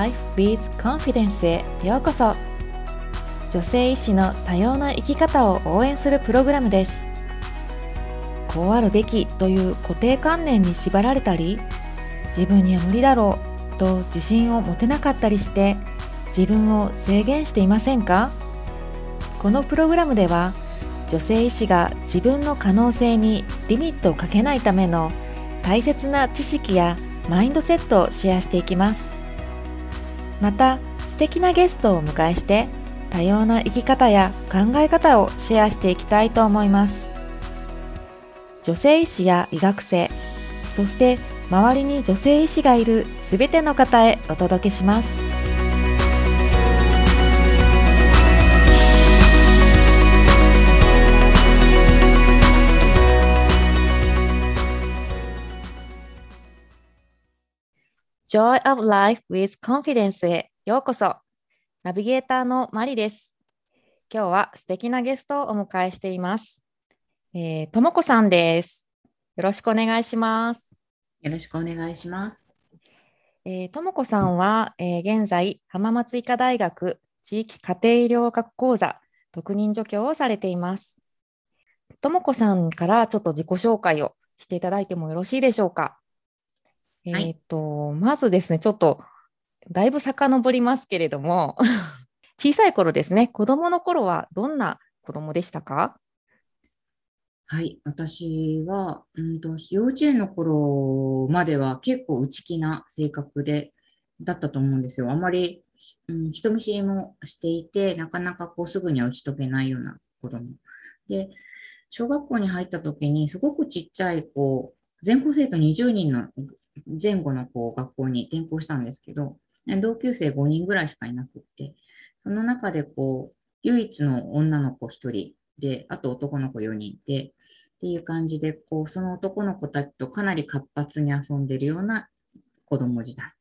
Life with Confidence へようこそ。女性医師の多様な生き方を応援するプログラムです。こうあるべきという固定観念に縛られたり自分には無理だろうと自信を持てなかったりして自分を制限していませんか？このプログラムでは女性医師が自分の可能性にリミットをかけないための大切な知識やマインドセットをシェアしていきます。また素敵なゲストをお迎えして多様な生き方や考え方をシェアしていきたいと思います。女性医師や医学生そして周りに女性医師がいるすべての方へお届けします。Joy of Life with Confidence へようこそ。ナビゲーターのマリです。今日は素敵なゲストをお迎えしています。えー、ともこさんです。よろしくお願いします。よろしくお願いします。えー、ともこさんは、えー、現在、浜松医科大学地域家庭医療学講座特任助教をされています。ともこさんからちょっと自己紹介をしていただいてもよろしいでしょうか？えっ、ー、と、はい、まずですね、ちょっとだいぶ遡りますけれども、小さい頃ですね、子供の頃はどんな子供でしたか？はい、私は、うんと、幼稚園の頃までは結構内気な性格で、だったと思うんですよ。あまり、うん、人見知りもしていて、なかなかこうすぐには打ち解けないような子供。で、小学校に入った時に、すごくちっちゃい、こう、全校生徒20人の前後のこう学校に転校したんですけど、同級生5人ぐらいしかいなくって、その中でこう、唯一の女の子1人で、あと男の子4人で、っていう感じで、こう、その男の子たちとかなり活発に遊んでるような子供時代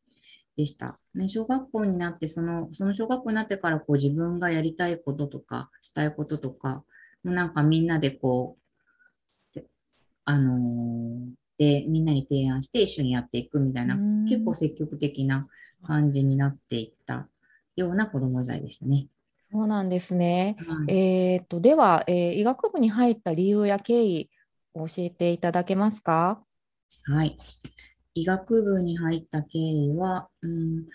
でした。ね、小学校になって、その、その小学校になってからこう自分がやりたいこととか、したいこととか、もうなんかみんなでこう、あのー、でみんなに提案して一緒にやっていくみたいな、結構積極的な感じになっていったような子ども時代ですね。そうなんですね。はい、えーと、では、えー、医学部に入った理由や経緯を教えていただけますか？はい。医学部に入った経緯は、うん、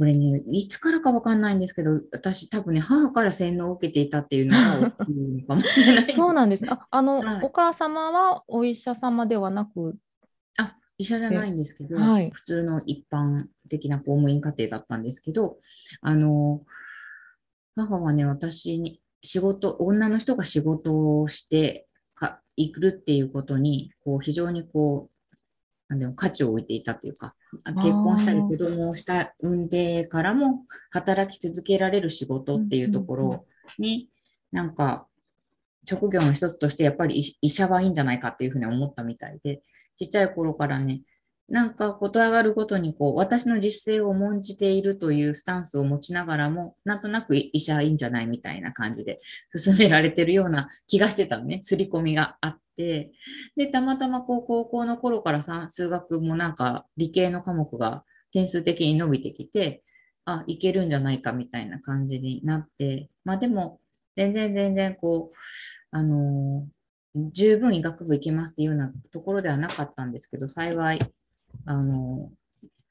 これね、いつからかわかんないんですけど、私多分ね、母から洗脳を受けていたっていうのが大きいのかもしれない。そうなんですね。ああの、はい、お母様はお医者様ではなく？あ、医者じゃないんですけど、はい、普通の一般的な公務員家庭だったんですけど、あの、母はね、私に仕事、女の人が仕事をしてか、行くっていうことに、こう、非常にこう、なんでも価値を置いていたというか、結婚したり子供をした産んでからも働き続けられる仕事っていうところに、なんか職業の一つとしてやっぱり医者はいいんじゃないかっていうふうに思ったみたいで、ちっちゃい頃からね、なんかこと上がるごとにこう私の実践を重んじているというスタンスを持ちながらもなんとなく医者いいんじゃないみたいな感じで進められてるような気がしてたのね刷り込みがあってでたまたまこう高校の頃からさ数学もなんか理系の科目が点数的に伸びてきてあいけるんじゃないかみたいな感じになってまあでも全然全然こうあのー、十分医学部行けますっていうようなところではなかったんですけど幸いあの、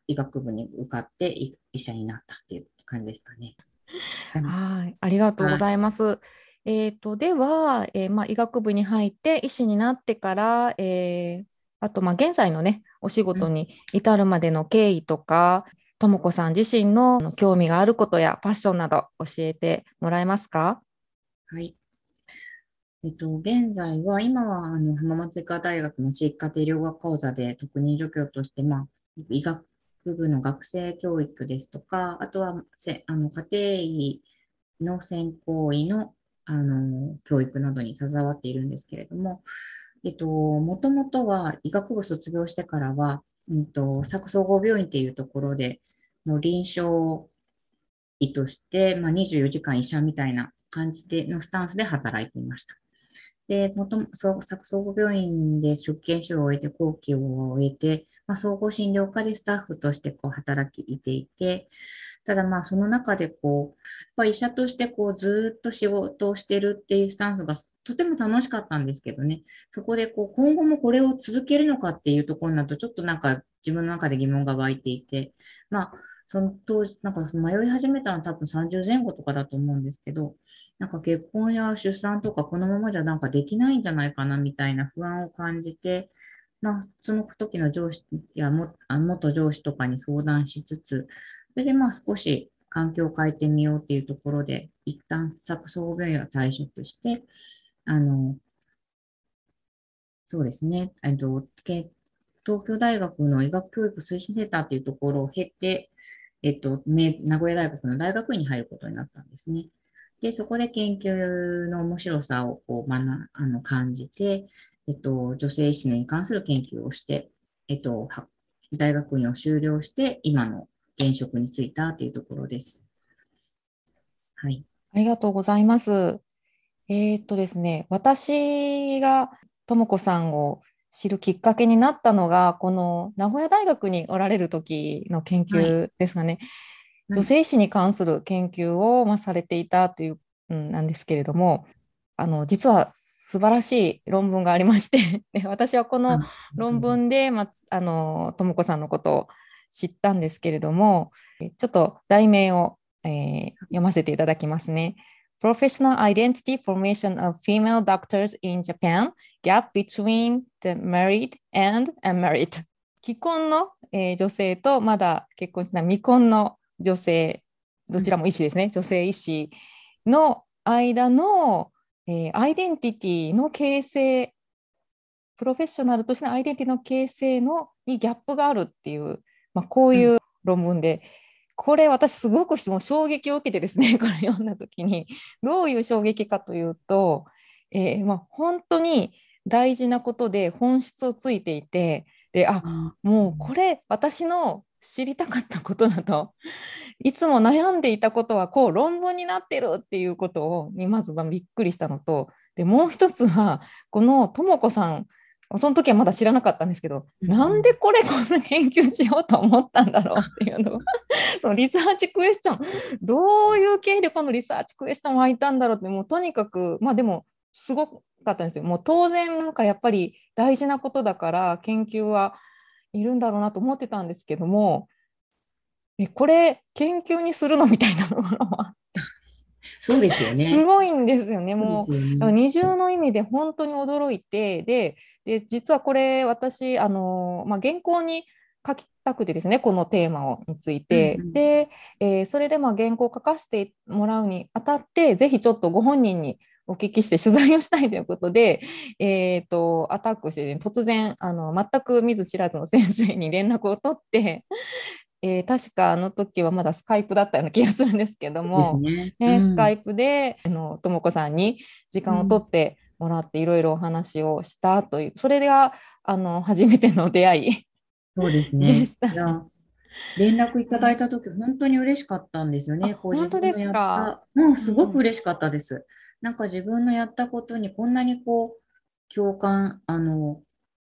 医学部に受かって医者になったっていう感じですかね。はい、ありがとうございます。はい、えーと、では、えー、まあ、医学部に入って医師になってから、えー、あと、まあ、現在のねお仕事に至るまでの経緯とか、とも子さん自身の興味があることやファッションなど教えてもらえますか？はい。えっと、現在は、今はあの浜松医科大学の地域家庭療学講座で特任助教として、まあ、医学部の学生教育ですとか、あとはせあの家庭医の専攻医のあの教育などに携わっているんですけれども、えっと、もともとは医学部卒業してからは、うんと、佐久総合病院っていうところで、の臨床医として、まあ、24時間医者みたいな感じでのスタンスで働いていました。で、もとも、総合病院で出研修を終えて、後期を終えて、まあ、総合診療科でスタッフとしてこう働きいていて、ただまあその中でこう、ま、医者としてこうずっと仕事をしてるっていうスタンスがとても楽しかったんですけどね、そこでこう今後もこれを続けるのかっていうところになるとちょっとなんか自分の中で疑問が湧いていて、まあその当時、なんか迷い始めたのは多分30前後とかだと思うんですけど、なんか結婚や出産とかこのままじゃなんかできないんじゃないかなみたいな不安を感じて、まあ、その時の上司や元上司とかに相談しつつ、それでまあ少し環境を変えてみようっていうところで、一旦作総合病院を退職して、あの、そうですね、えっと、東京大学の医学教育推進センターっていうところを経て、えっと、名古屋大学の大学院に入ることになったんですね。で、そこで研究の面白さをこう学あの感じて、えっと、女性医師に関する研究をして、えっと、大学院を修了して、今の現職に就いたというところです。はい。ありがとうございます。えー、っとですね、私がとも子さんを知るきっかけになったのが、この名古屋大学におられる時の研究ですかね。はい女性史に関する研究を、まあ、されていたという、うん、なんですけれども、あの実は素晴らしい論文がありまして で私はこの論文で、まあ、あのとも子さんのことを知ったんですけれども、ちょっと題名を、えー、読ませていただきますね。Professional Identity Formation of Female Doctors in Japan. Gap Between the Married and Unmarried. 既婚の、えー、女性とまだ結婚しない未婚の女性どちらも医師ですね、うん、女性医師の間の、えー、アイデンティティの形成プロフェッショナルとしてのアイデンティティの形成のにギャップがあるっていうまあ、こういう論文で、うん、これ私すごくもう衝撃を受けてですね これ読んだ時にどういう衝撃かというと、えー、まあ、本当に大事なことで本質をついていてであもうこれ私の知りたかったことだと。いつも悩んでいたことはこう論文になってるっていうことをにまずはびっくりしたのとでもう一つはこのとも子さんその時はまだ知らなかったんですけど、うん、なんでこれこんな研究しようと思ったんだろうっていうの。を そのリサーチクエスチョン。どういう経緯でこのリサーチクエスチョン湧いたんだろうってもうとにかくまあでもすごかったんですよ。もう当然なんかやっぱり大事なことだから研究はいるんだろうなと思ってたんですけどもえこれ研究にするのみたいなのがそうですよね。すごいんですよね。もう、ね、二重の意味で本当に驚いて、で、で実はこれ、私、あのまあ、原稿に書きたくてですね、このテーマをについて。うんうん、で、えー、それでまあ原稿を書かせてもらうにあたって、ぜひちょっとご本人にお聞きして取材をしたいということで、えーと、アタックして、ね、突然あの全く見ず知らずの先生に連絡を取ってえー、確かあの時はまだスカイプだったような気がするんですけども、ね、ねうん、スカイプでとも子さんに時間を取ってもらっていろいろお話をしたという、それがあの初めての出会いそうですね。連絡いただいた時本当に嬉しかったんですよね。本当ですか？もうすごく嬉しかったです。うん、なんか自分のやったことにこんなにこう共感あの、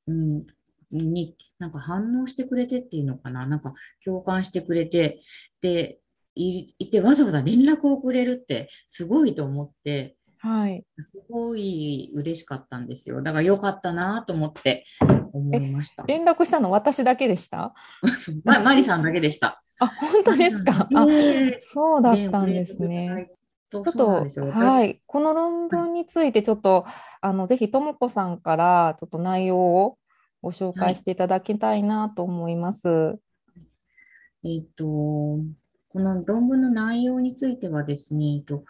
うん、になんか反応してくれてっていうのかな、なんか共感してくれて、で、いてわざわざ連絡をくれるってすごいと思って、はい、すごい嬉しかったんですよ。だから良かったなと思って思いました。連絡したの？私だけでした？まマリさんだけでした。あ、本当ですか？あ、そうだったんですね。ちょっと、はい、この論文についてちょっと、あのぜひともこさんからちょっと内容をご紹介していただきたいなと思います。はい、えっ、と、この論文の内容についてはですね、えっと、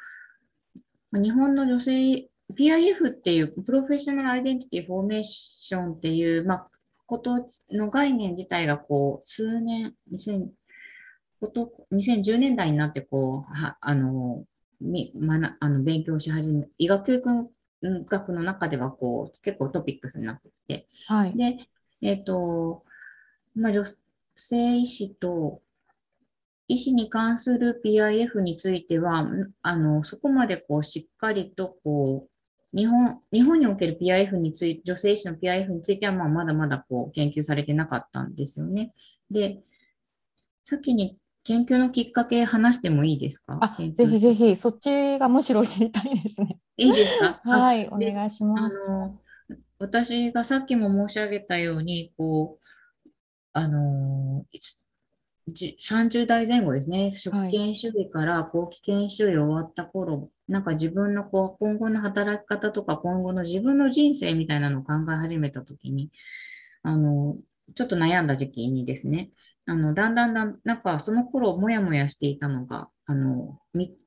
日本の女性 PIF っていうプロフェッショナルアイデンティティフォーメーションっていう、まあ、ことの概念自体がこう数年2000こと2010年代になってこうはあのみ、まな、あの勉強し始め医学教育学の中ではこう結構トピックスになっていて、はい、で、えっ、ー、と、まあ、女性医師と医師に関する PIF については、あのそこまでこうしっかりとこう日本日本における PIF について、女性医師の PIF については、まあ、まだまだこう研究されてなかったんですよね。で、先に研究のきっかけ話してもいいですか？あぜひぜひ、そっちがむしろ知りたいです。ね。いいですか？はい、お願いします。あの私がさっきも申し上げたように、こう、あの30代前後ですね、職権主義から後期研修医終わった頃、はい、なんか自分のこう今後の働き方とか今後の自分の人生みたいなのを考え始めたときに、あの、ちょっと悩んだ時期にですね、あの、だんだんだん、なんかその頃もやもやしていたのが、あの、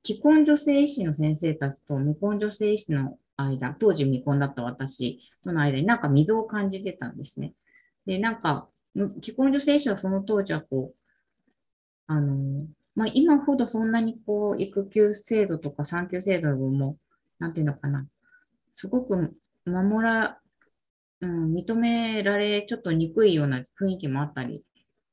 既婚女性医師の先生たちと未婚女性医師の間、当時未婚だった私との間になんか溝を感じてたんですね。で、なんか、既婚女性医師はその当時はこう、あの、まあ、今ほどそんなにこう、育休制度とか産休制度も、なんていうのかな、すごく守ら、うん、認められちょっとにくいような雰囲気もあったり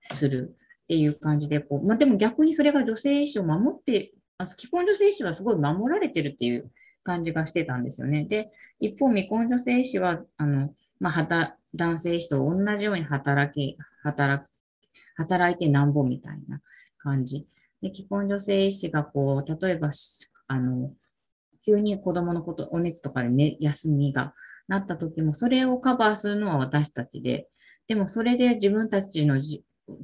するっていう感じで、こうまあ、でも逆にそれが女性医師を守って、あ既婚女性医師はすごい守られてるっていう感じがしてたんですよね。で、一方、未婚女性医師は、あの、まあ、男性医師と同じように働き、働働いてなんぼみたいな感じ。で、既婚女性医師がこう、例えば、あの、急に子供のこと、お熱とかでね、休みがなった時も、それをカバーするのは私たちで、でもそれで自分たちの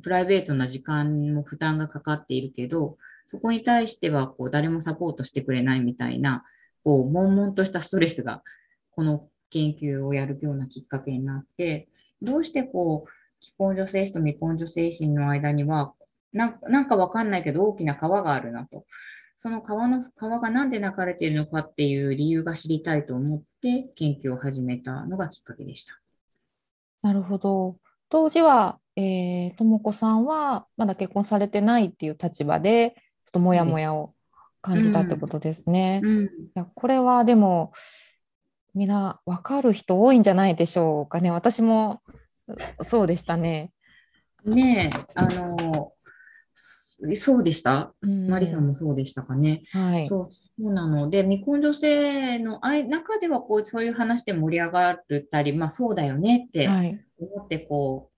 プライベートな時間も負担がかかっているけど、そこに対してはこう誰もサポートしてくれないみたいな、こう、悶々としたストレスが、この研究をやるようなきっかけになって、どうしてこう、既婚女性医師と未婚女性医師の間には、なんかわかんないけど大きな川があるなと。その川の、川がなんで流れているのかっていう理由が知りたいと思って研究を始めたのがきっかけでした。なるほど。当時は、えー、とも子さんはまだ結婚されてないっていう立場で、ちょっともやもやを感じたってことですね。うんうん、いやこれはでも、みんな分かる人多いんじゃないでしょうかね。私もそうでしたね。ねえ、あの、そうでした、うん、マリさんもそうでしたかね。はい、そうそうなので、未婚女性の中ではこうそういう話で盛り上がったり、まあそうだよねって思ってこ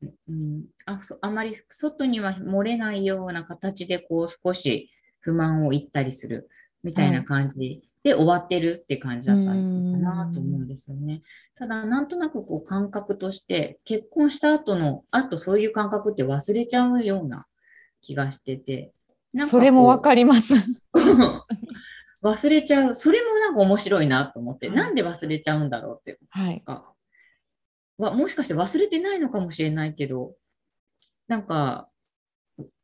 う、はい、うん、あそあまり外には漏れないような形でこう少し不満を言ったりするみたいな感じで終わってるって感じだったのかなと思うんですよね。ただ、なんとなくこう感覚として、結婚した後の、あとそういう感覚って忘れちゃうような気がしてて。それもわかります。忘れちゃう。それもなんか面白いなと思って、はい、なんで忘れちゃうんだろうって。はい。もしかして忘れてないのかもしれないけど、なんか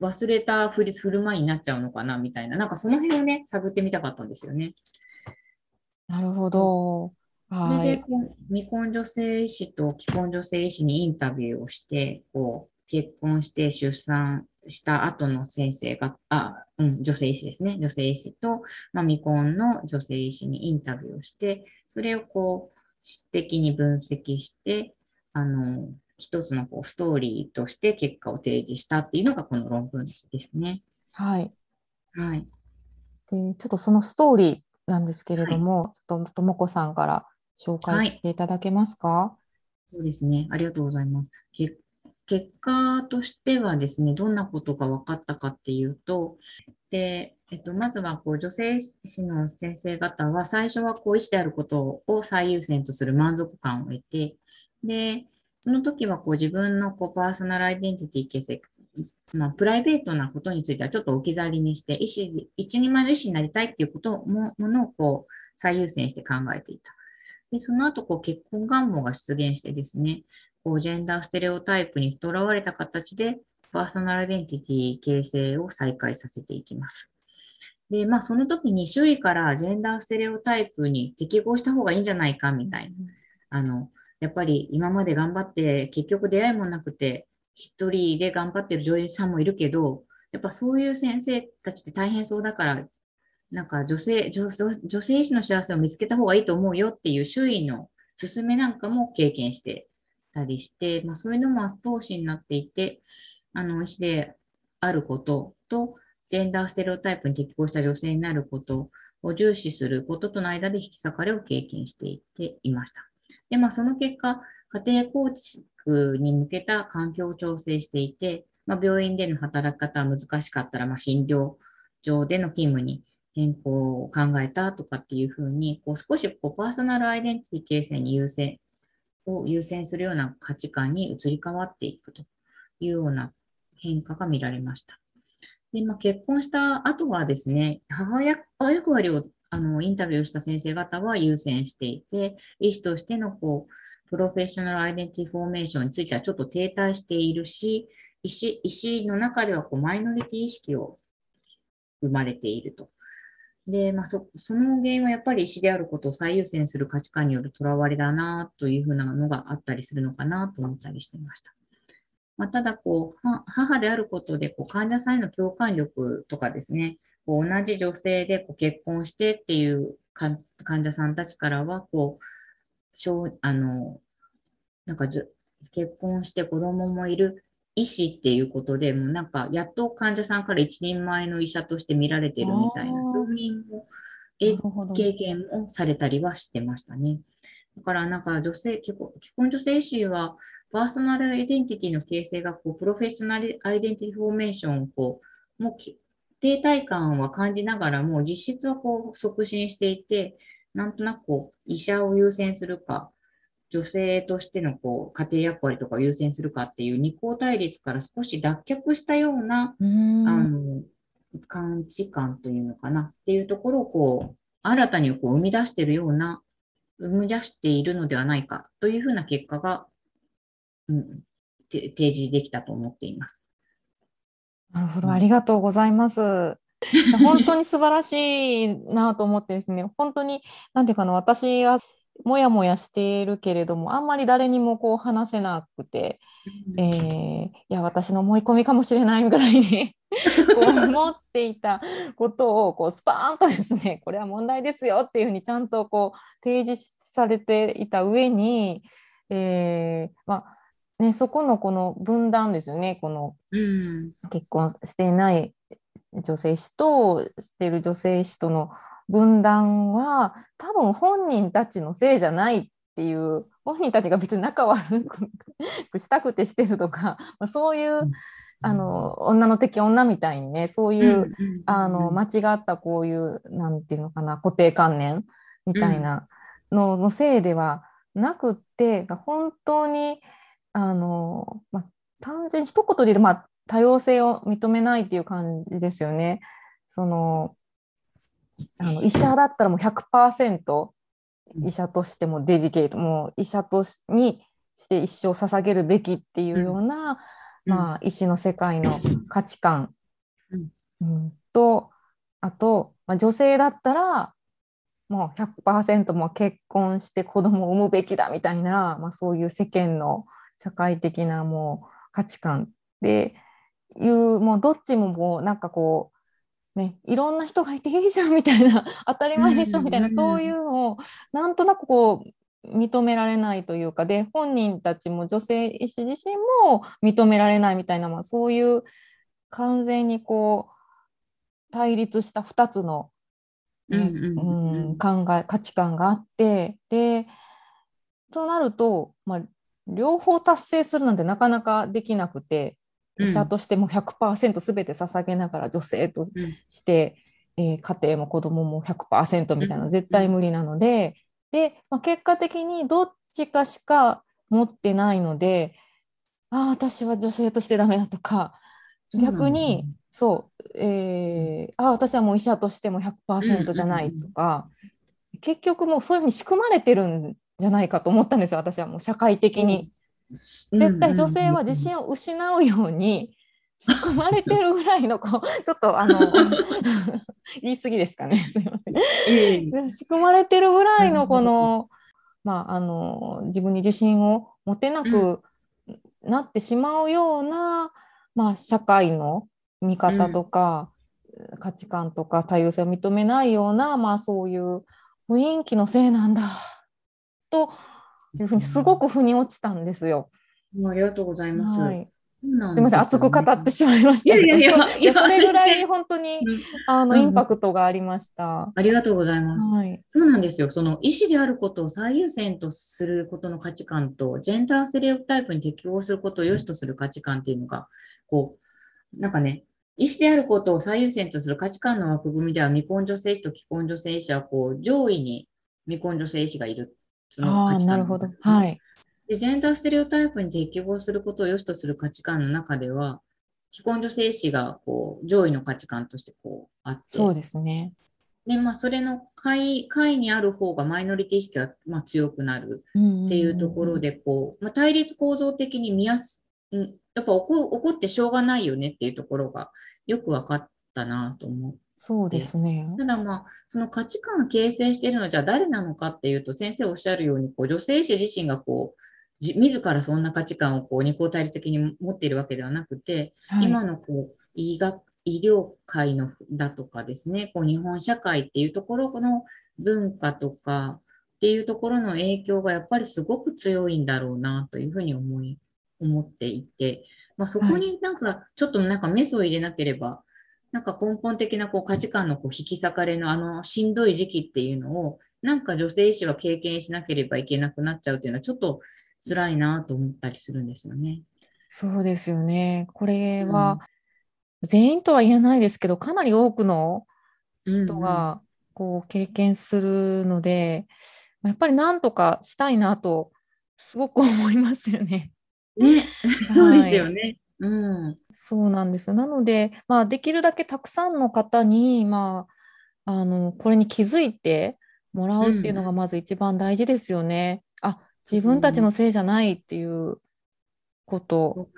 忘れたふり振る舞いになっちゃうのかなみたいな、なんかその辺をね、探ってみたかったんですよね。なるほど。それで未婚女性医師と既婚女性医師にインタビューをして、こう結婚して出産した後の先生が、あ、うん、女性医師ですね。女性医師と、まあ、未婚の女性医師にインタビューをして、それをこう、質的に分析して、あの、一つのこうストーリーとして結果を提示したっていうのがこの論文ですね。はい。はい。で、ちょっとそのストーリーなんですけれども、はい、ちょっとともこさんから紹介していただけますか、はい、そうですね。ありがとうございます。結結果としてはですね、どんなことが分かったかっていうと、でえっと、まずはこう女性医の先生方は、最初はこう医師であることを最優先とする満足感を得て、でその時はこう自分のこうパーソナルアイデンティティ形成まあ、プライベートなことについてはちょっと置き去りにして、医師、一人前の医師になりたいっていうこともものをこう最優先して考えていた。で、その後、こう結婚願望が出現してですね、こうジェンダーステレオタイプにとらわれた形で、パーソナルアイデンティティ形成を再開させていきます。で、まあ、その時に周囲からジェンダーステレオタイプに適合した方がいいんじゃないかみたいな。あの、やっぱり今まで頑張って結局出会いもなくて一人で頑張ってる女優さんもいるけど、やっぱそういう先生たちって大変そうだから、なんか女性、女女性医師の幸せを見つけた方がいいと思うよっていう周囲の勧めなんかも経験してたりして、まあ、そういうのも後押しになっていて、あの医師であることと、ジェンダーステレオタイプに適合した女性になることを重視することとの間で引き裂かれを経験していっていました。で、まあ、その結果、家庭構築に向けた環境を調整していて、まあ、病院での働き方は難しかったら、まあ、診療上での勤務に変更を考えたとかっていうふうに、こう少しこうパーソナルアイデンティティ形成に優先を優先するような価値観に移り変わっていくというような変化が見られました。でまあ、結婚した後はですね、母親役割をあのインタビューした先生方は優先していて、医師としてのこうプロフェッショナルアイデンティフォーメーションについてはちょっと停滞しているし、医師医師の中ではこうマイノリティ意識を生まれていると。で、まあそ、その原因はやっぱり医師であることを最優先する価値観によるとらわれだなというふうなのがあったりするのかなと思ったりしていました。まあ、ただこう、母であることでこう患者さんへの共感力とかですね、こう同じ女性でこう結婚してっていう患者さんたちからはこう、あのなんか結婚して子供もいる医師っていうことで、もうなんか、やっと患者さんから一人前の医者として見られてるみたいな、そういう経験をされたりはしてましたね。だからなんか女性、結婚女性医師は、パーソナルアイデンティティの形成がこうプロフェッショナルアイデンティティフォーメーションをこう、もう停滞感は感じながらも、実質はこう促進していて、なんとなくこう医者を優先するか、女性としてのこう家庭役割とかを優先するかっていう二項対立から少し脱却したようなあの価値観というのかなっていうところをこう新たにこう生み出しているような生み出しているのではないかというふうな結果が、うん、提示できたと思っています。なるほど、ありがとうございます。本当に素晴らしいなと思ってですね、本当に、なんていうかな、私はもやもやしているけれどもあんまり誰にもこう話せなくて、えー、いや私の思い込みかもしれないぐらいに こう思っていたことをこうスパーンとですね これは問題ですよっていうふうにちゃんとこう提示されていた上に、えー、まあね、そこのこの分断ですよね。この結婚していない女性誌としている女性誌との分断は多分本人たちのせいじゃないっていう本人たちが別に仲悪 くしたくてしてるとか、まあ、そういう、あの女の敵女みたいにねそういう、あの間違ったこういうなんていうのかな固定観念みたいなののせいではなくって本当にあの、まあ、単純に一言で言うと、まあ、多様性を認めないっていう感じですよね。そのあの医者だったらもう100%医者としてもデジケートもう医者としにして一生捧げるべきっていうような、うん、まあ、医師の世界の価値観、うん、とあと、まあ、女性だったらもう100%も結婚して子供を産むべきだみたいな、まあ、そういう世間の社会的なもう価値観でいうもうどっちももうなんかこうね、いろんな人がいていいじゃんみたいな当たり前でしょみたいな、そういうのをなんとなくこう認められないというかで本人たちも女性医師自身も認められないみたいな、まあ、そういう完全にこう対立した2つの、ねうん考え価値観があってでとなると、まあ、両方達成するなんてなかなかできなくて医者としても100%全て捧げながら女性として、うん、えー、家庭も子供も100%みたいな絶対無理なので、で、まあ、結果的にどっちかしか持ってないのでああ私は女性としてダメだとか逆にそう、えー、ああ私はもう医者としても100%じゃないとか、結局もうそういうふうに仕組まれてるんじゃないかと思ったんですよ私はもう社会的に。絶対女性は自信を失うように仕組まれてるぐらいのこう ちょっとあの 言い過ぎですかね。すいません、えー、仕組まれてるぐらいのこの,、まあ、あの自分に自信を持てなくなってしまうような、まあ、社会の見方とか、うん、価値観とか多様性を認めないような、まあ、そういう雰囲気のせいなんだというふうにすごく腑に落ちたんですよ。ありがとうございます。はい、すみません、熱く語ってしまいましたいやいやいやそれぐらい本当に、あの、インパクトがありました。ありがとうございます、はい。そうなんですよ。その意思であることを最優先とすることの価値観と、ジェンダースレオタイプに適応することを良しとする価値観っていうのが、こう、なんかね、意思であることを最優先とする価値観の枠組みでは、未婚女性医と既婚女性医師は、こう、上位に未婚女性医師がいる。その価値観、なるほど。はい。で、ジェンダーステレオタイプに適合することを良しとする価値観の中では、既婚女性史がこう上位の価値観としてこうあって。そうですね。で、まあ、それの会会にある方がマイノリティ意識がまあ強くなるっていうところで、こう、まあ、対立構造的に見やす、やっぱ起こ起こってしょうがないよねっていうところがよく分かったなと思って。そうですね。ただまあ、その価値観を形成しているのはじゃあ誰なのかっていうと、先生おっしゃるように、こう女性誌自身がこう、自らそんな価値観をこう二項対立的に持っているわけではなくて、はい、今のこう医学医療界のだとかですね、こう日本社会っていうところの文化とかっていうところの影響がやっぱりすごく強いんだろうなというふうに思い思っていて、まあ、そこになんかちょっとなんかメスを入れなければ、はい、なんか根本的なこう価値観のこう引き裂かれのあのしんどい時期っていうのをなんか女性医師は経験しなければいけなくなっちゃうっていうのはちょっと辛いなと思ったりするんですよね。そうですよね。これは、全員とは言えないですけど、かなり多くの人がこう経験するので、うんうん、やっぱりなんとかしたいなとすごく思いますよね。ね、そうですよね。うん、そうなんですよ。なので、まあ、できるだけたくさんの方に、まあ、あのこれに気づいてもらうっていうのがまず一番大事ですよね。自分たちのせいじゃないっていうこと。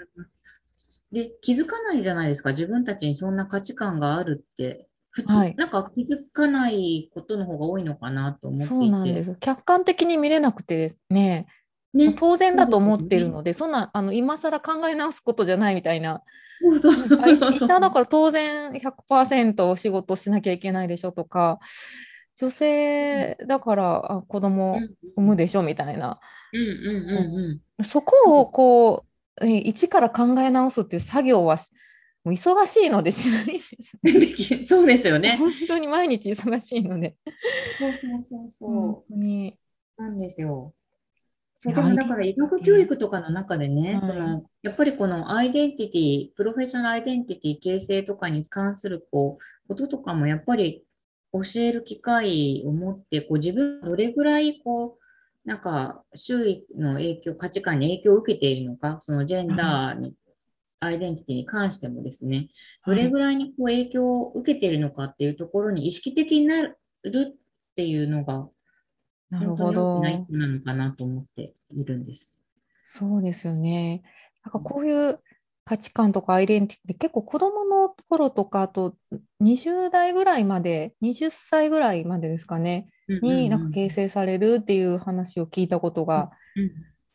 で、気づかないじゃないですか。自分たちにそんな価値観があるって。普通、はい、なんか気づかないことの方が多いのかなと思っていて。そうなんです。客観的に見れなくてですね。ね当然だと思ってるので、そ、ね、んなあの今更考え直すことじゃないみたいな。医者だから当然100%仕事しなきゃいけないでしょとか、女性だから子供産むでしょみたいな。うんうんうん、そこをこう一から考え直すっていう作業はもう忙しいのでしないです。そうですよね。本当に毎日忙しいので。そうそうそうそう。本当に。なんですよ。そうでもだから医学教育とかの中でね、そのやっぱりこのアイデンティティ、プロフェッショナルアイデンティティ形成とかに関するこうこととかもやっぱり教える機会を持って、こう自分どれぐらいこうなんか周囲の影響、価値観に影響を受けているのか、そのジェンダーに、アイデンティティに関してもですね、どれぐらいにこう影響を受けているのかっていうところに意識的になるっていうのが、なるほど。なのかなと思っているんです。そうですよね。なんかこういう価値観とかアイデンティティ結構子どもの頃とかあと20代ぐらいまで20歳ぐらいまでですかねになんか形成されるっていう話を聞いたことが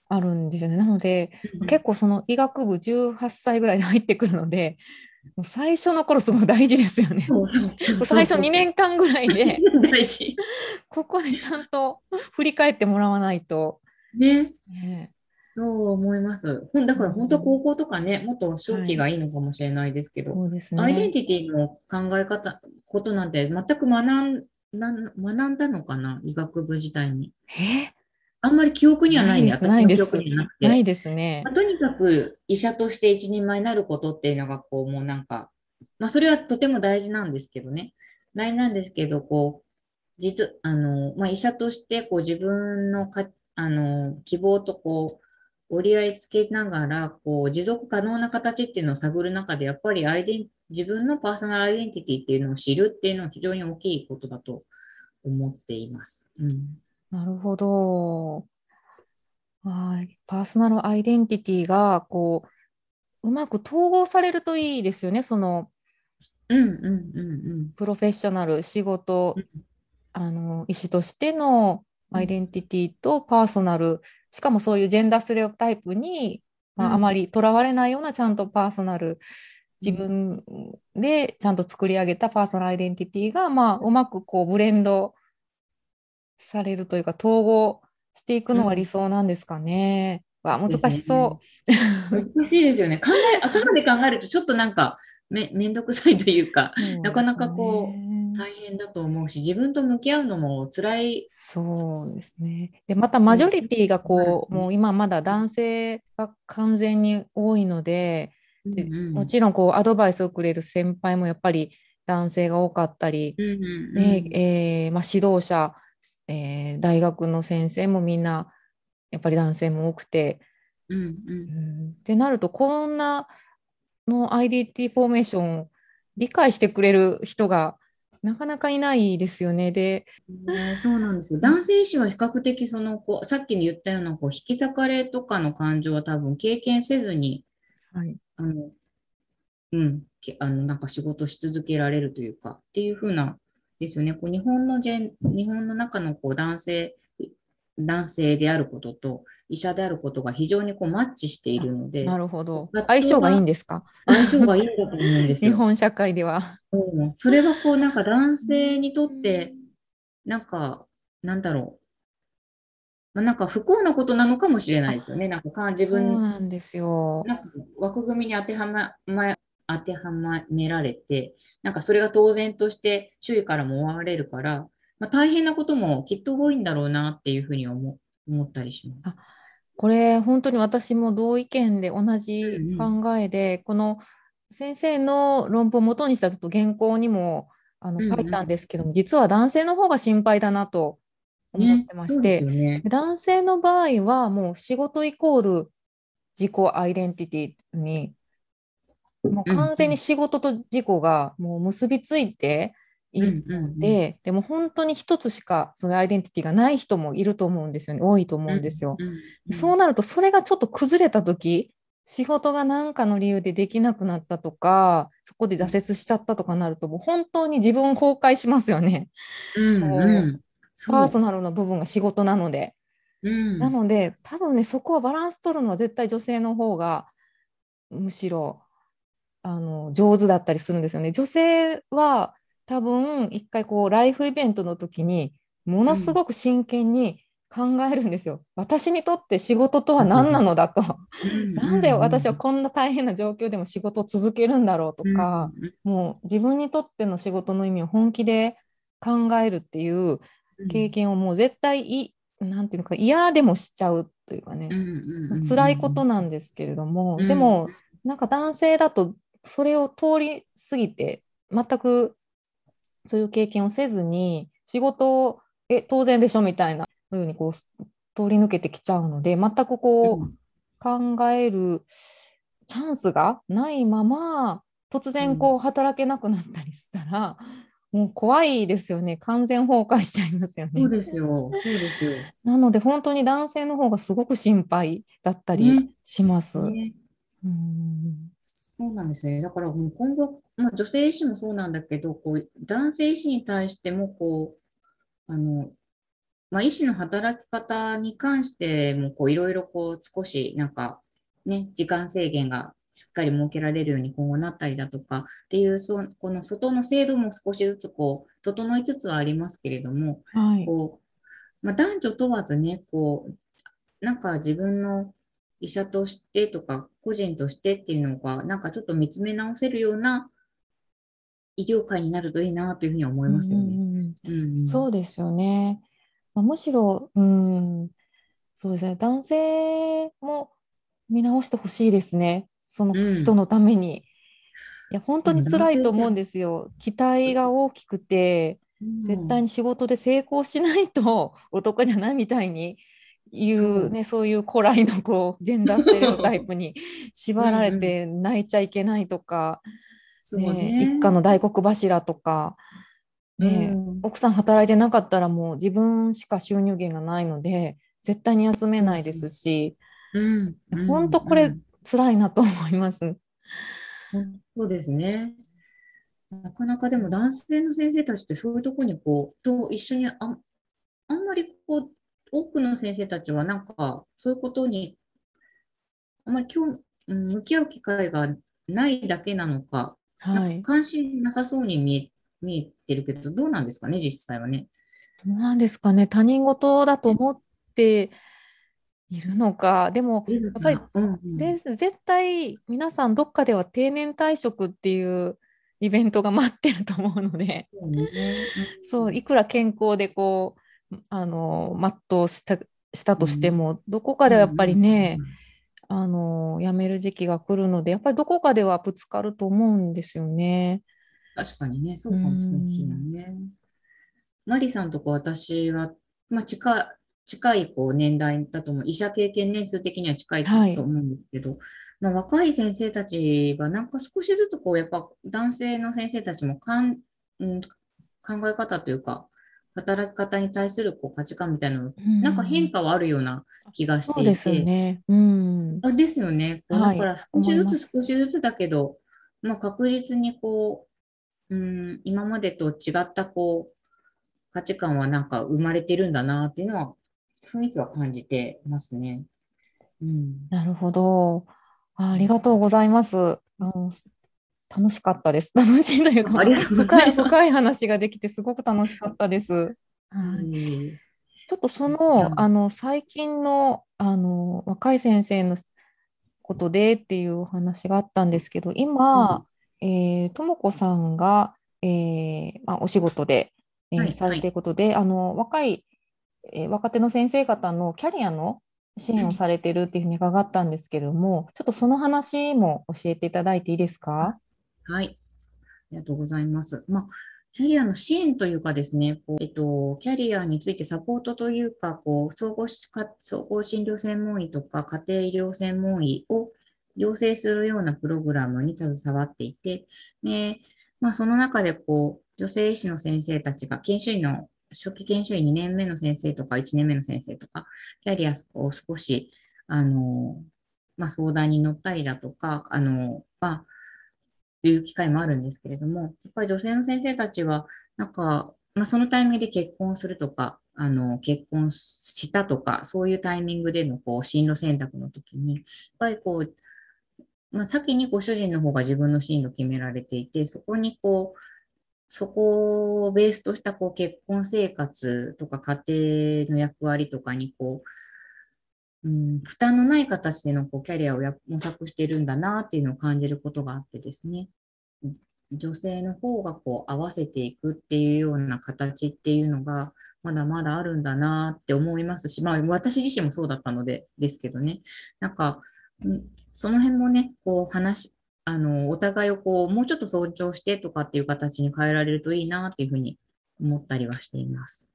あるんですよね。なので、結構その医学部18歳ぐらいで入ってくるので、最初の頃すごい大事ですよね。最初2年間ぐらいで ここでちゃんと振り返ってもらわないと。ね。ねそう思います。だから本当高校とかね、もっと初期がいいのかもしれないですけど、はいね、アイデンティティの考え方、ことなんて全く学んな学んだのかな、医学部時代に。え？あんまり記憶にはないんで、私の記憶にはなくて。ないですね、まあ、とにかく医者として一人前になることっていうのが、こう、もうなんか、まあ、それはとても大事なんですけどね。大事なんですけど、こう、実、あの、まあ、医者として、こう、自分のか、あの、希望とこう、折り合いつけながら、こう、持続可能な形っていうのを探る中で、やっぱりアイデン自分のパーソナルアイデンティティっていうのを知るっていうのは非常に大きいことだと思っています。うん、なるほど。パーソナルアイデンティティがこううまく統合されるといいですよね、その、うんうんうんうん、プロフェッショナル、仕事、うん、あの医師としてのアイデンティティとパーソナル、しかもそういうジェンダーステレオタイプに、まあ、あまりとらわれないようなちゃんとパーソナル、自分でちゃんと作り上げたパーソナルアイデンティティが、まあ、うまくこうブレンドされるというか統合していくのが理想なんですかね。わ難しそう、ね、難しいですよね。考え頭で考えるとちょっとなんかめめんどくさいというか、ね、なかなかこう大変だと思うし自分と向き合うのも辛い。そうですね。でまたマジョリティがこう、うん、もう今まだ男性が完全に多いので。でもちろんこうアドバイスをくれる先輩もやっぱり男性が多かったり、うんうんうんでえー、まあ、指導者、えー、大学の先生もみんなやっぱり男性も多くて、うんうん、ってなるとこんなの IDT フォーメーションを理解してくれる人がなかなかいないですよね。で、ね、そうなんですよ。男性医師は比較的そのこうさっきに言ったようなこう引き裂かれとかの感情は多分経験せずに、はい、あのうん、あのなんか仕事し続けられるというかっていう風なですよね。こう日本のジェ日本の中のこう男性男性であることと医者であることが非常にこうマッチしているので。なるほど。相性がいいんですか？相性がいいんだと思うんですよ。日本社会では。うん、それはこうなんか男性にとって、なんか、なんだろう。まあ、なんか不幸なことなのかもしれないですよね。なんか自分そうなんですよ。なんか枠組みに当てはま、ま、当てはめられて、なんかそれが当然として周囲からも思われるから、まあ、大変なこともきっと多いんだろうなっていうふうに思思ったりします。これ本当に私も同意見で同じ考えで、うん。うん、この先生の論文をもとにしたちょっと原稿にもあの書いたんですけども、うんうん、実は男性の方が心配だなと思ってまして、ねね、男性の場合はもう仕事イコール自己アイデンティティにもう完全に仕事と自己がもう結びついているので、でも本当に一つしかそのアイデンティティがない人もいると思うんですよね多いと思うんですよ。そうなるとそれがちょっと崩れた時仕事が何かの理由でできなくなったとかそこで挫折しちゃったとかなるともう本当に自分を崩壊しますよね。うんうん、パーソナルの部分が仕事なので。うん、なので多分ねそこはバランス取るのは絶対女性の方がむしろあの上手だったりするんですよね。女性は多分一回こうライフイベントの時にものすごく真剣に考えるんですよ。うん、私にとって仕事とは何なのだと。なんで私はこんな大変な状況でも仕事を続けるんだろうとか、うん、もう自分にとっての仕事の意味を本気で考えるっていう経験をもう絶対い、なんていうのか嫌でもしちゃうというかね、辛いことなんですけれども、でもなんか男性だとそれを通り過ぎて、全くそういう経験をせずに、仕事を、え、当然でしょみたいなふうにこう通り抜けてきちゃうので、全くこう、うん、考えるチャンスがないまま、突然こう働けなくなったりしたら、うん、もう怖いですよね。完全崩壊しちゃいますよね。そうですよ。そうですよ。なので本当に男性の方がすごく心配だったりします。ねね、うんそうなんですね。だからもう今後、まあ、女性医師もそうなんだけど、こう男性医師に対してもこう、あの、まあ、医師の働き方に関してもこういろいろこう少しなんかね、時間制限がしっかり設けられるように今後なったりだとかっていうそこの外の制度も少しずつこう整いつつはありますけれども、はい、こうまあ、男女問わずねこうなんか自分の医者としてとか個人としてっていうのが、なんかちょっと見つめ直せるような医療界になるといいなというふうに思いますよね。そうですよね。まあ、むしろ、うん、そうですね、男性も見直してほしいですね、その人のために。うん、いや、本当に辛いと思うんですよ。期待が大きくて、絶対に仕事で成功しないと男じゃないみたいにいうねそう。いう古来のこうジェンダーステレオタイプに縛られて泣いちゃいけないとか、うんね、ね、一家の大黒柱とか、ね、うん、奥さん働いてなかったらもう自分しか収入源がないので絶対に休めないですし、本当これ辛いなと思います。そうですね。なかなかでも男性の先生たちってそういうところにこうと一緒にああんまりこう多くの先生たちはなんかそういうことにあまり今日向き合う機会がないだけなのか、はい、か関心なさそうに見え見えてるけど、どうなんですかね、実際はね。どうなんですかね、他人事だと思っているのか。でもやっぱり、うんうん、で絶対皆さんどっかでは定年退職っていうイベントが待ってると思うので、そういくら健康でこうあの全うしたしたとしても、どこかではやっぱりね、あの辞める時期が来るのでやっぱりどこかではぶつかると思うんですよね。確かにねそうかもしれないね。マリさんとこ私は、まあ、近近いこう年代だと思う、医者経験年数的には近いと思うんですけど、はい、まあ、若い先生たちがなんか少しずつこう、やっぱ男性の先生たちもかん、うん、考え方というか、働き方に対するこう価値観みたいなの、うん、なんか変化はあるような気がしていて。ですよね。うん、あですよね。だから少しずつ少しずつだけど、まあ、確実にこう、うん、今までと違ったこう価値観はなんか生まれてるんだなっていうのは雰囲気は感じてますね。うん、なるほどあ。ありがとうございます。あの楽しかったです。楽しいというか、深い深い話ができてすごく楽しかったです。はい、ちょっとそのあの最近のあの若い先生のことでっていうお話があったんですけど、今、うん、えー、ともこさんが、えーまあ、お仕事で、えー、はい、されていることで、あの若いえー、若手の先生方のキャリアの支援をされているっていうふうに伺ったんですけれども、ちょっとその話も教えていただいていいですか？はい、ありがとうございます。まあ、キャリアの支援というかですね、こうえっと、キャリアについてサポートというか、こう総合総合診療専門医とか家庭医療専門医を養成するようなプログラムに携わっていて、でまあ、その中でこう女性医師の先生たちが研修医の初期研修医2年目の先生とか1年目の先生とか、キャリアを少し、あの、まあ、相談に乗ったりだとか、あの、まあ、いう機会もあるんですけれども、やっぱり女性の先生たちは、なんか、まあ、そのタイミングで結婚するとか、あの、結婚したとか、そういうタイミングでの、こう、進路選択の時に、やっぱりこう、まあ、先にご主人の方が自分の進路決められていて、そこにこう、そこをベースとしたこう結婚生活とか家庭の役割とかにこう、うん、負担のない形でのこうキャリアを模索しているんだなっていうのを感じることがあってですね、女性の方がこう合わせていくっていうような形っていうのがまだまだあるんだなって思いますし、まあ私自身もそうだったのでですけどね、なんか、その辺もね、こう話、あの、お互いをこう、もうちょっと尊重してとかっていう形に変えられるといいなっていうふうに思ったりはしています。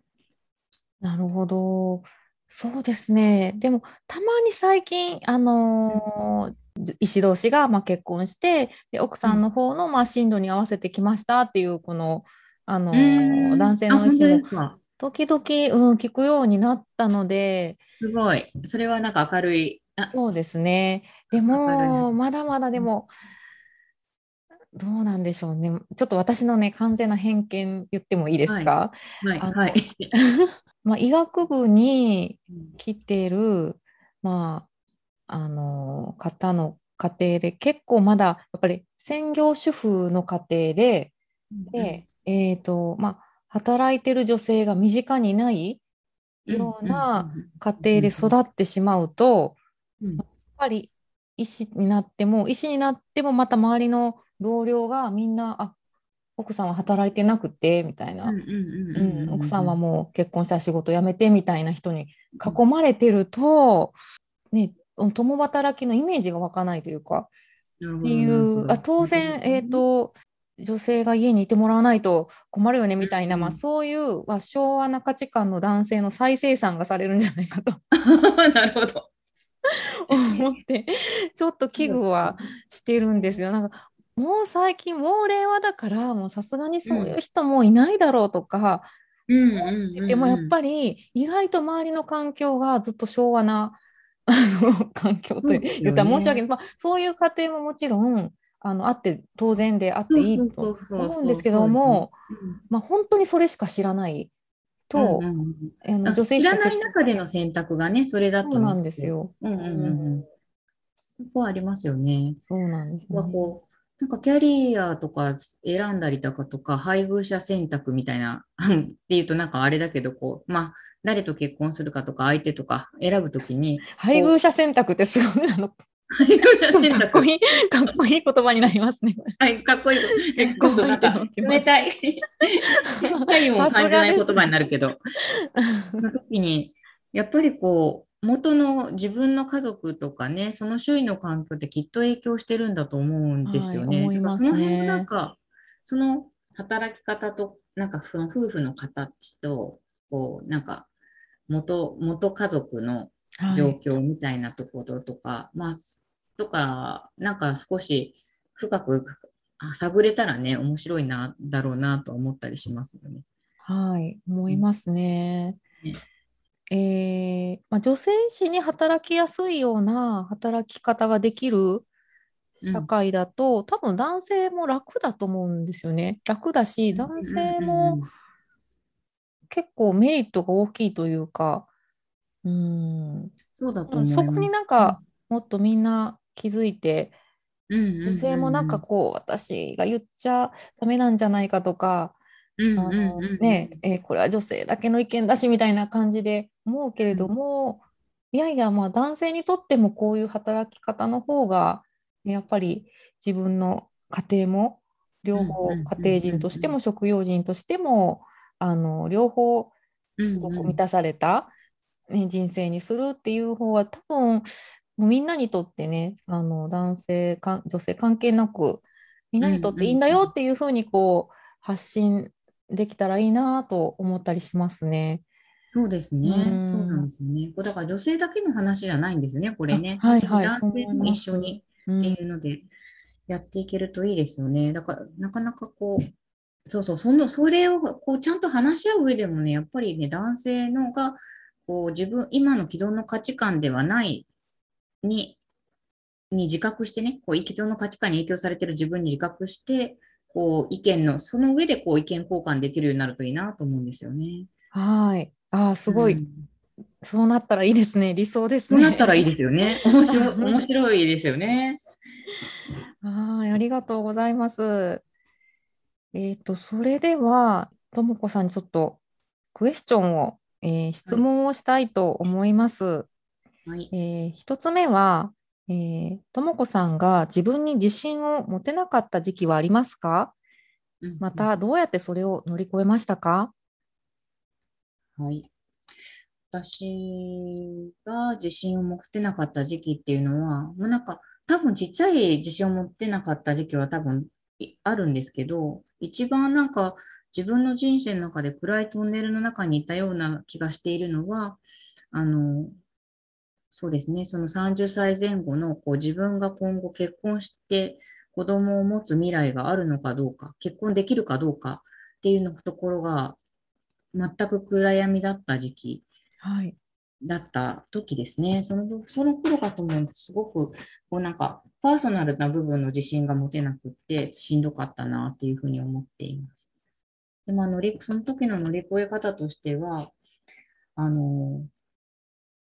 なるほど。そうですね。でも、たまに最近、あのー、医師同士がまあ結婚してで奥さんの方のまあ進路に合わせてきましたっていうこの、あのー、男性の医師も時々、うん、聞くようになったのですごい。それはなんか明るい。そうですね。でもまだまだでも、うんどうなんでしょうね。ちょっと私のね、完全な偏見言ってもいいですか？はい。はい。はい、まあ、医学部に来てる、まあ、あの方の家庭で結構まだやっぱり専業主婦の家庭で、で、えっ、ー、と、まあ、働いてる女性が身近にないような家庭で育ってしまうと、やっぱり医師になっても、医師になってもまた周りの同僚がみんな、あ奥さんは働いてなくてみたいな。奥さんはもう結婚したら仕事辞めてみたいな人に囲まれてると、ね、共働きのイメージが湧かないというか、っていうあ当然、えーと、女性が家にいてもらわないと困るよねみたいな、まあ、そういう、まあ、昭和な価値観の男性の再生産がされるんじゃないかと。なるほど。思ってちょっと危惧はしてるんですよ。なんかもう最近もう令和だからもうさすがにそういう人もいないだろうとか、でもやっぱり意外と周りの環境がずっと昭和な あの環境という言ったら申し訳ない、まあ、そういう家庭ももちろんあのあって当然であっていいと思うんですけども、まあ、本当にそれしか知らないと、うんうん、女性知らない中での選択がねそれだとそうなんですよ。うんうんうん、そこはありますよね。そうなんです、ね、こうなんかキャリアとか選んだりとかとか、配偶者選択みたいな っていうとなんかあれだけど、こう、まあ、誰と結婚するかとか、相手とか選ぶときに。配偶者選択ってすごいなの。配偶者選択。かっこいい、かっこいい言葉になりますね。はい、かっこいい。結構なんか冷たい。冷いも感じない言葉になるけど。その時に、やっぱりこう、元の自分の家族とかね、その周囲の環境ってきっと影響してるんだと思うんですよね。はい、ねその辺もなんか、その働き方と、なんかその夫婦の形と、こう、なんか元、元家族の状況みたいなところとか、はい、まあ、とか、なんか少し深く探れたらね、面白いな、だろうなと思ったりしますよね。はい、思いますね。ねえー、まあ、女性誌に働きやすいような働き方ができる社会だと、うん、多分男性も楽だと思うんですよね。楽だし、男性も結構メリットが大きいというか、うん、そうだと思そこになんか、もっとみんな気づいて、女性もなんかこう、私が言っちゃダメなんじゃないかとか、ねえー、これは女性だけの意見だしみたいな感じで思うけれども、いやいやまあ男性にとってもこういう働き方の方がやっぱり自分の家庭も両方家庭人としても食用人としてもあの両方すごく満たされた、ね、人生にするっていう方は多分みんなにとってねあの男性か女性関係なくみんなにとっていいんだよっていうふうにこう発信できたらいいなと思ったりしますね。そうですね。うそうなんですよね。だから女性だけの話じゃないんですよね、これね。はいはい。男性も一緒にっていうのでやっていけるといいですよね。だからなかなかこう、そうそう、そのそれをこうちゃんと話し合う上でもね、やっぱりね、男性のがこう自分、今の既存の価値観ではないにに自覚してね、こう既存の価値観に影響されてる自分に自覚して、こう意見の、その上でこう意見交換できるようになるといいなと思うんですよね。はい。ああ、すごい、うん、そうなったらいいですね。理想ですね。そうなったらいいですよね。面白面白いですよね。はい、ありがとうございます。えっ、ー、と、それでは、ともこさんにちょっとクエスチョンを、えー、質問をしたいと思います。はい、えー、1つ目は、えともこさんが自分に自信を持てなかった時期はありますか、また、どうやってそれを乗り越えましたか？はい。私が自信を持てなかった時期っていうのは、もうなんか、多分ちっちゃい自信を持ってなかった時期は多分あるんですけど、一番なんか自分の人生の中で暗いトンネルの中にいたような気がしているのは、あの、そうですね、その30歳前後のこう自分が今後結婚して子供を持つ未来があるのかどうか、結婚できるかどうかっていうのところが全く暗闇だった時期だった時ですね。はい、そのその頃かと思うとすごくこうなんかパーソナルな部分の自信が持てなくってしんどかったなっていうふうに思っています。でもあのその時の乗り越え方としては、あの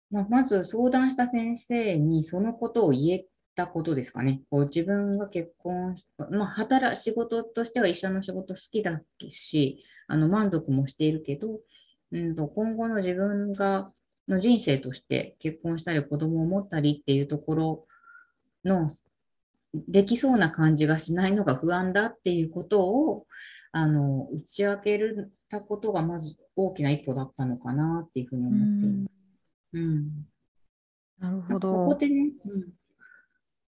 まあ、まず相談した先生にそのことを言えたことですかね。こう自分が結婚し、まあ、働仕事としては一緒の仕事好きだし、あの満足もしているけど、うんと、今後の自分がの人生として結婚したり子供を持ったりっていうところのできそうな感じがしないのが不安だっていうことをあの打ち明けたことがまず大きな一歩だったのかなっていうふうに思っています。うん。なるほど。そこでね、うん、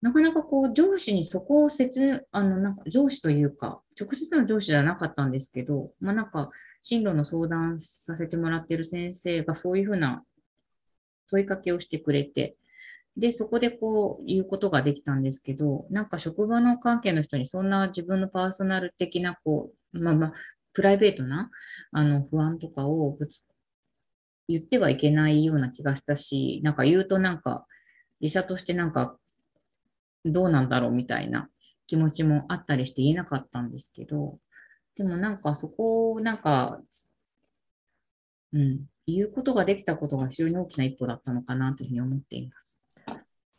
なかなかこう上司にそこを説、あの、なんか上司というか、直接の上司ではなかったんですけど、まあなんか進路の相談させてもらってる先生がそういうふうな問いかけをしてくれて、で、そこでこう言うことができたんですけど、なんか職場の関係の人にそんな自分のパーソナル的な、こう、まあまあ、プライベートなあの不安とかをぶつ言ってはいけないような気がしたし、なんか言うとなんか、医者としてなんか、どうなんだろうみたいな気持ちもあったりして言えなかったんですけど、でもなんかそこをなんか、うん、言うことができたことが非常に大きな一歩だったのかなというふうに思っています。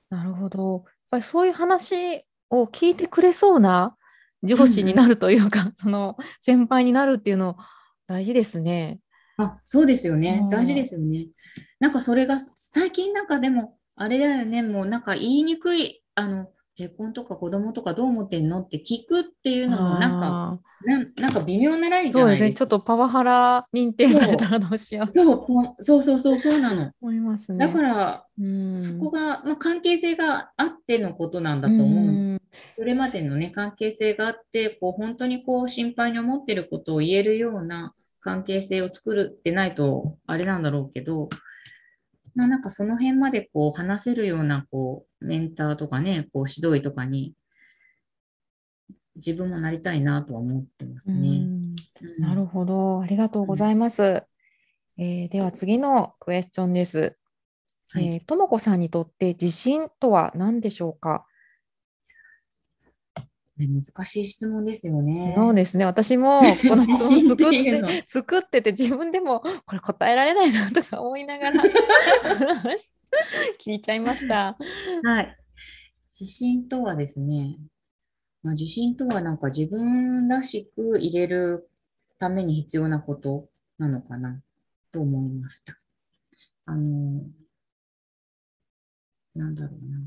なるほど。やっぱりそういう話を聞いてくれそうな上司になるというか、うん、その先輩になるっていうの大事ですね。あ、そうですよね。大事ですよね。なんかそれが最近なんかでもあれだよね。もうなんか言いにくいあの結婚とか子供とかどう思ってんのって聞くっていうのもなんかななんか微妙なラインじゃないですか。そうですね。ちょっとパワハラ認定されたらどうしよう。そうそうそうそうなの。思いますね。だから、そこが、まあ、関係性があってのことなんだと思う。それまでのね、関係性があって、こう本当にこう心配に思ってることを言えるような関係性を作るってないとあれなんだろうけど、まあ、なんかその辺までこう話せるようなこうメンターとかね、こう指導医とかに自分もなりたいなとは思ってますね。うんなるほど。ありがとうございます。うん、えー、では次のクエスチョンです。ともこさんにとって自信とは何でしょうか？難しい質問ですよね。そうですね。私もこの質問作って作ってて自分でもこれ答えられないなとか思いながら 聞いちゃいました。はい。自信とはですね、まあ、自信とはなんか自分らしく入れるために必要なことなのかなと思いました。あの、なんだろうな。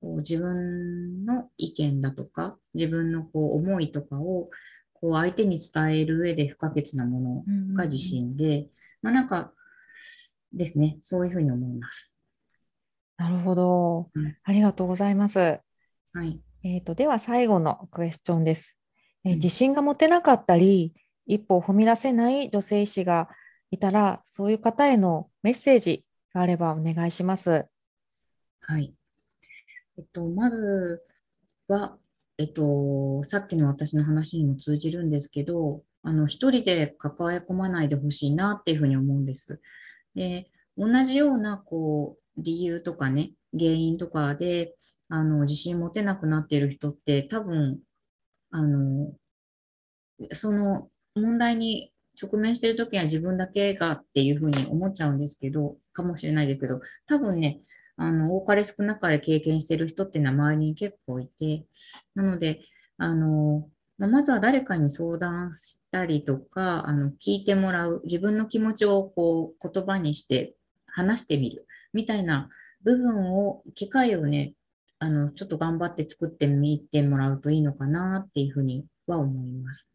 こう自分の意見だとか、自分のこう思いとかをこう相手に伝える上で不可欠なものが自信で、まあなんかですね、そういうふうに思います。なるほど。ありがとうございます。はい。えっ、ー、と、では最後のクエスチョンです。えー、自信が持てなかったり、一歩を踏み出せない女性医師がいたら、そういう方へのメッセージがあればお願いします。はい。えっと、まずは、えっと、さっきの私の話にも通じるんですけど、あの、一人で抱え込まないでほしいなっていうふうに思うんです。で、同じような、こう、理由とかね、原因とかで、あの、自信持てなくなっている人って多分、あの、その問題に直面してるときは自分だけがっていうふうに思っちゃうんですけど、かもしれないですけど、多分ね、あの、多かれ少なかれ経験してる人っていうのは周りに結構いて、なので、あの、ままずは誰かに相談したりとか、あの、聞いてもらう、自分の気持ちをこう言葉にして話してみるみたいな部分を、機会をね、あの、ちょっと頑張って作ってみてもらうといいのかなっていうふうには思います。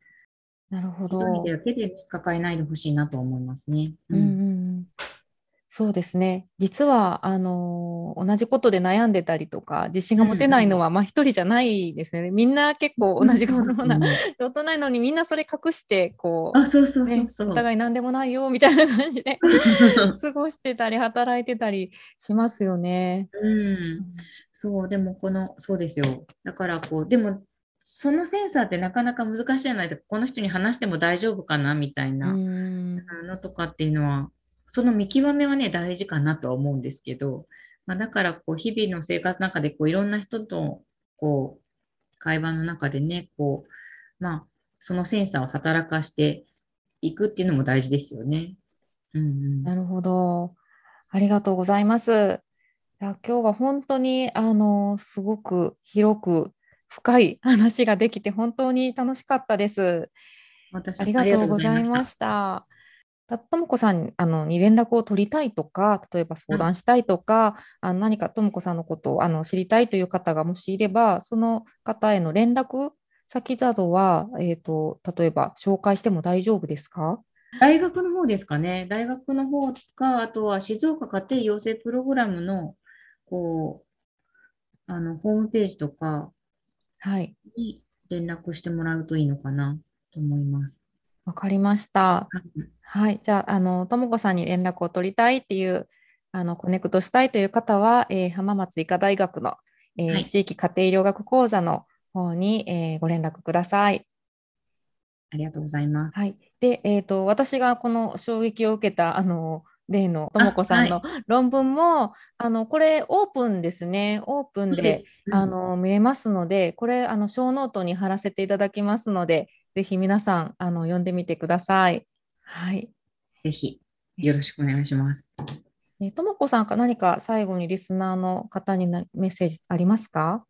なるほど。一人だけで抱えないでほしいなと思いますね。うん、うんうんそうですね。実は、あの同じことで悩んでたりとか、自信が持てないのは、まあ一人じゃないですよね。みんな結構同じことな、大人ないのにみんなそれ隠して、こう、あ、そうそうそうそう、ね、お互い何でもないよ、みたいな感じで 過ごしてたり、働いてたりしますよね。うん。そう、でもこの、そうですよ。だからこう、でも、そのセンサーってなかなか難しいじゃないですか。この人に話しても大丈夫かなみたいなのとかっていうのはその見極めはね、大事かなとは思うんですけど、まあ、だからこう日々の生活の中でこういろんな人とこう会話の中でね、こう、まあ、そのセンサーを働かしていくっていうのも大事ですよね。うんうん、なるほど。ありがとうございます。いや今日は本当にあのすごく広く深い 話ができて本当に楽しかったです。ありがとうございました。ともこさんあのに連絡を取りたいとか、例えば相談したいとか、あの何かともこさんのことをあの知りたいという方がもしいれば、その方への連絡先などは、えーと、例えば紹介しても大丈夫ですか？大学の方ですかね。大学の方か、あとは静岡家庭養成プログラムのこうあのホームページとかに連絡してもらうといいのかなと思います。わかりました。はい。じゃあ、あの、ともこさんに連絡を取りたいっていう、あの、コネクトしたいという方は、えー、浜松医科大学の、えーはい、地域家庭医療学講座の方に、えー、ご連絡ください。ありがとうございます。はい。で、えっ、ー、と、私がこの衝撃を受けた、あの、例のともこさんの論文も、あはい、あのこれオープンですね、オープンで、うん、あの見れますので、これあの小ノートに貼らせていただきますので、ぜひ皆さんあの読んでみてください。はい。ぜひよろしくお願いします。えともこさんか何か最後にリスナーの方にメッセージありますか？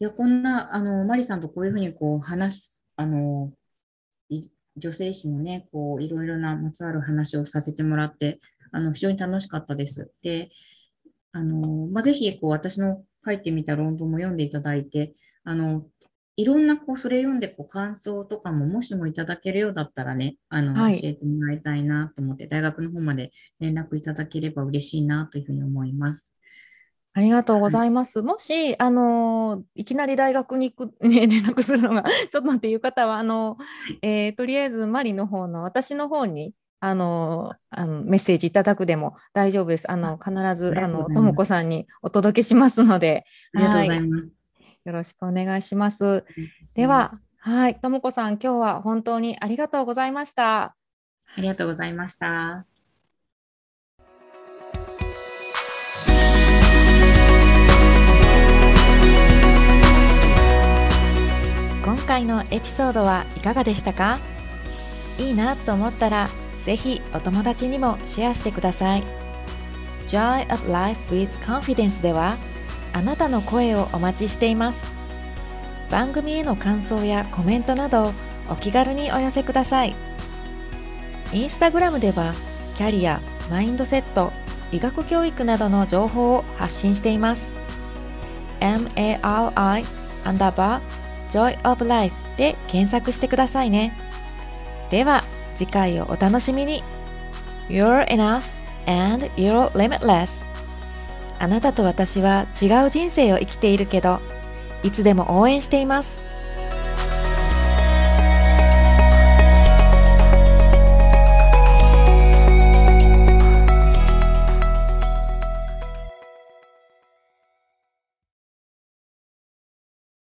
いや、こんな、あの、マリさんとこういうふうにこう話す、あの、女性誌のね、こう、いろいろなまつわる話をさせてもらって、あの、非常に楽しかったです。で、あの、まあ、ぜひ、こう、私の書いてみた論文も読んでいただいて、あの、いろんな、こう、それ読んで、こう、感想とかも、もしもいただけるようだったらね、あの、はい、教えてもらいたいなと思って、大学の方まで連絡いただければ嬉しいなというふうに思います。ありがとうございます。はい、もし、あのいきなり大学に行く、ね、連絡するのが ちょっとっていう方は、あのえー、とりあえずマリの方の私の方にあのあのメッセージいただくでも大丈夫です。あの必ずあのともこさんにお届けしますので、ありがとうございます。よろしくお願いします。では、はい、ともこさん、今日は本当にありがとうございました。ありがとうございました。今回のエピソードはいかがでしたか？いいなと思ったらぜひお友達にもシェアしてください Joy of Life with Confidence ではあなたの声をお待ちしています番組への感想やコメントなどお気軽にお寄せくださいインスタグラムではキャリア、マインドセット、医学教育などの情報を発信しています MARI アンダーバー Joy of Life で検索してくださいね。では次回をお楽しみに。You're enough and you're limitless. あなたと私は違う人生を生きているけど、いつでも応援しています。